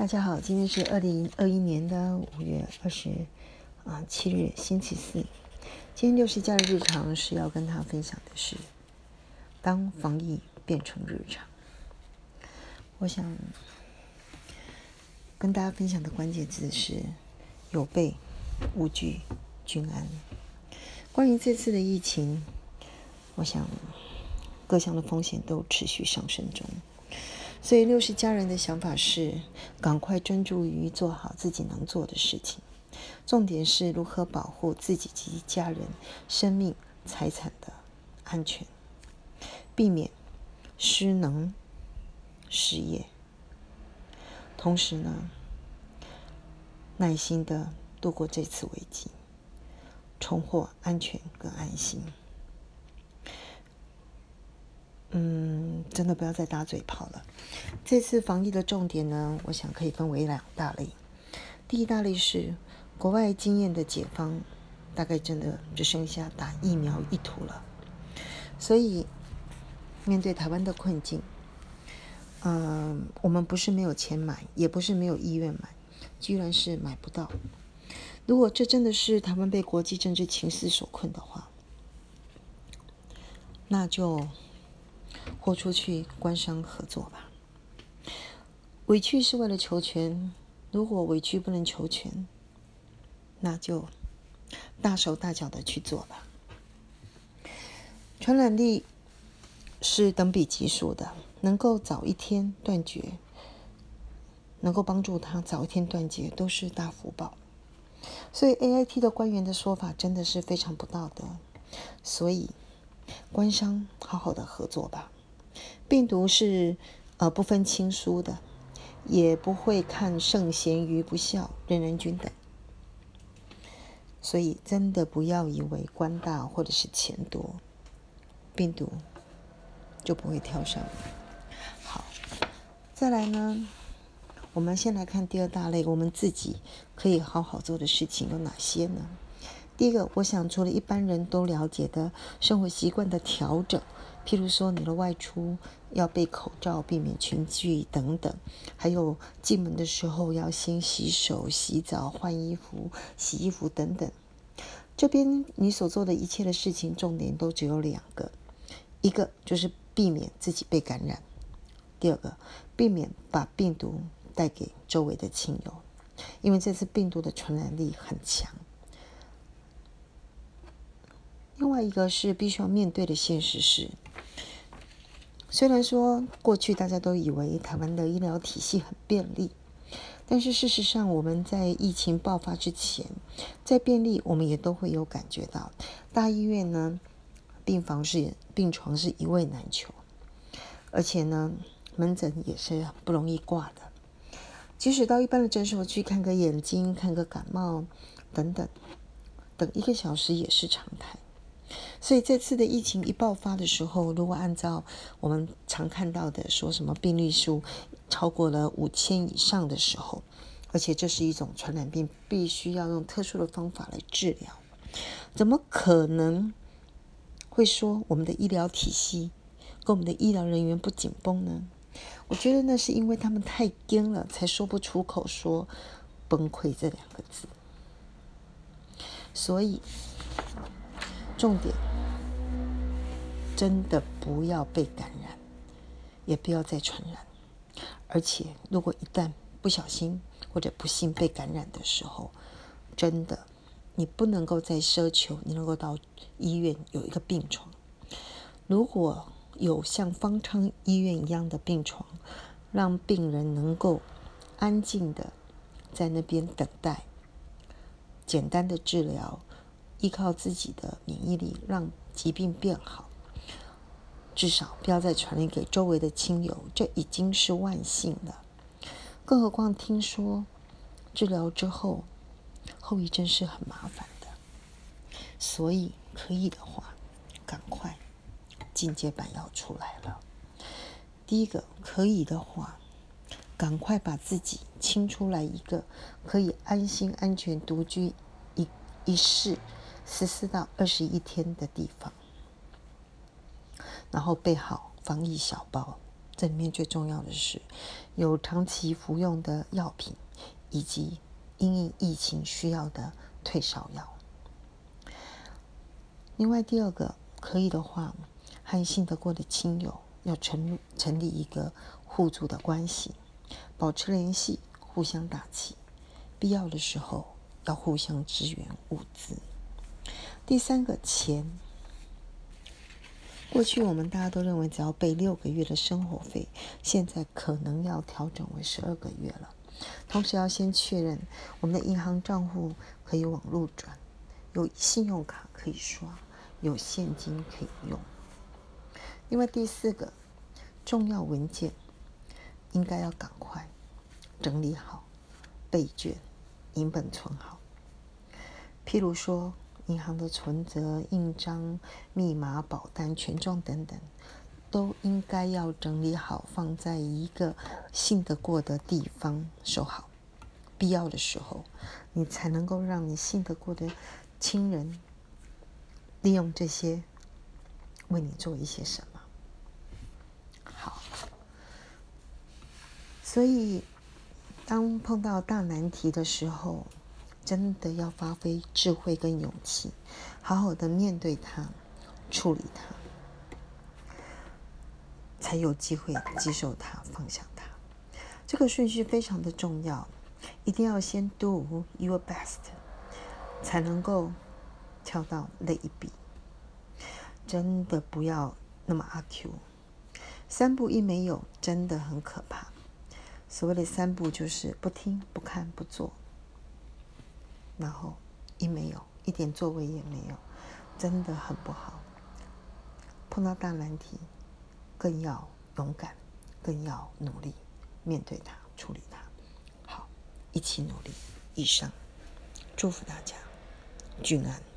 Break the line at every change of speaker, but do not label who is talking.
大家好，今天是二零二一年的五月二十啊七日，星期四。今天六十假日日常是要跟他分享的是，当防疫变成日常。我想跟大家分享的关键字是有备无惧均安。关于这次的疫情，我想各项的风险都持续上升中。所以，六十家人的想法是：赶快专注于做好自己能做的事情。重点是如何保护自己及家人生命财产的安全，避免失能失业。同时呢，耐心的度过这次危机，重获安全跟安心。嗯，真的不要再打嘴炮了。这次防疫的重点呢，我想可以分为两大类。第一大类是国外经验的解方，大概真的只剩下打疫苗一途了。所以面对台湾的困境，嗯，我们不是没有钱买，也不是没有意愿买，居然是买不到。如果这真的是台湾被国际政治情势所困的话，那就。豁出去，官商合作吧。委屈是为了求全，如果委屈不能求全，那就大手大脚的去做吧。传染力是等比级数的，能够早一天断绝，能够帮助他早一天断绝，都是大福报。所以 A I T 的官员的说法真的是非常不道德。所以官商好好的合作吧。病毒是呃不分亲疏的，也不会看圣贤愚不孝，人人均等。所以真的不要以为官大或者是钱多，病毒就不会跳上。好，再来呢，我们先来看第二大类，我们自己可以好好做的事情有哪些呢？第一个，我想除了一般人都了解的生活习惯的调整。譬如说，你的外出要备口罩，避免群聚等等；还有进门的时候要先洗手、洗澡、换衣服、洗衣服等等。这边你所做的一切的事情，重点都只有两个：一个就是避免自己被感染；第二个，避免把病毒带给周围的亲友，因为这次病毒的传染力很强。另外一个是必须要面对的现实是。虽然说过去大家都以为台湾的医疗体系很便利，但是事实上我们在疫情爆发之前，在便利我们也都会有感觉到，大医院呢病房是病床是一位难求，而且呢门诊也是不容易挂的，即使到一般的诊所去看个眼睛、看个感冒等等，等一个小时也是常态。所以这次的疫情一爆发的时候，如果按照我们常看到的说什么病例数超过了五千以上的时候，而且这是一种传染病，必须要用特殊的方法来治疗，怎么可能会说我们的医疗体系跟我们的医疗人员不紧绷呢？我觉得那是因为他们太惊了，才说不出口说崩溃这两个字。所以重点。真的不要被感染，也不要再传染。而且，如果一旦不小心或者不幸被感染的时候，真的你不能够再奢求你能够到医院有一个病床。如果有像方舱医院一样的病床，让病人能够安静的在那边等待，简单的治疗，依靠自己的免疫力让疾病变好。至少不要再传染给周围的亲友，这已经是万幸了。更何况听说治疗之后后遗症是很麻烦的，所以可以的话，赶快进阶版要出来了。第一个可以的话，赶快把自己清出来一个可以安心安全独居一一室十四到二十一天的地方。然后备好防疫小包，这里面最重要的是有长期服用的药品，以及因应疫情需要的退烧药。另外，第二个可以的话，和信得过的亲友要成成立一个互助的关系，保持联系，互相打气，必要的时候要互相支援物资。第三个钱，过去我们大家都认为只要备六个月的生活费，现在可能要调整为十二个月了。同时要先确认我们的银行账户可以网络转，有信用卡可以刷。有现金可以用。另外第四个重要文件，应该要赶快整理好，备卷、银本存好。譬如说，银行的存折、印章、密码、保单、权状等等，都应该要整理好，放在一个信得过的地方收好。必要的时候，你才能够让你信得过的亲人。利用这些为你做一些什么？好，所以当碰到大难题的时候，真的要发挥智慧跟勇气，好好的面对它，处理它，才有机会接受它，放下它。这个顺序非常的重要，一定要先 do your best，才能够。跳到那一笔，真的不要那么阿 Q。三步一没有，真的很可怕。所谓的三步就是不听、不看、不做，然后一没有，一点作为也没有，真的很不好。碰到大难题，更要勇敢，更要努力面对它、处理它。好，一起努力。一生，祝福大家，俊安。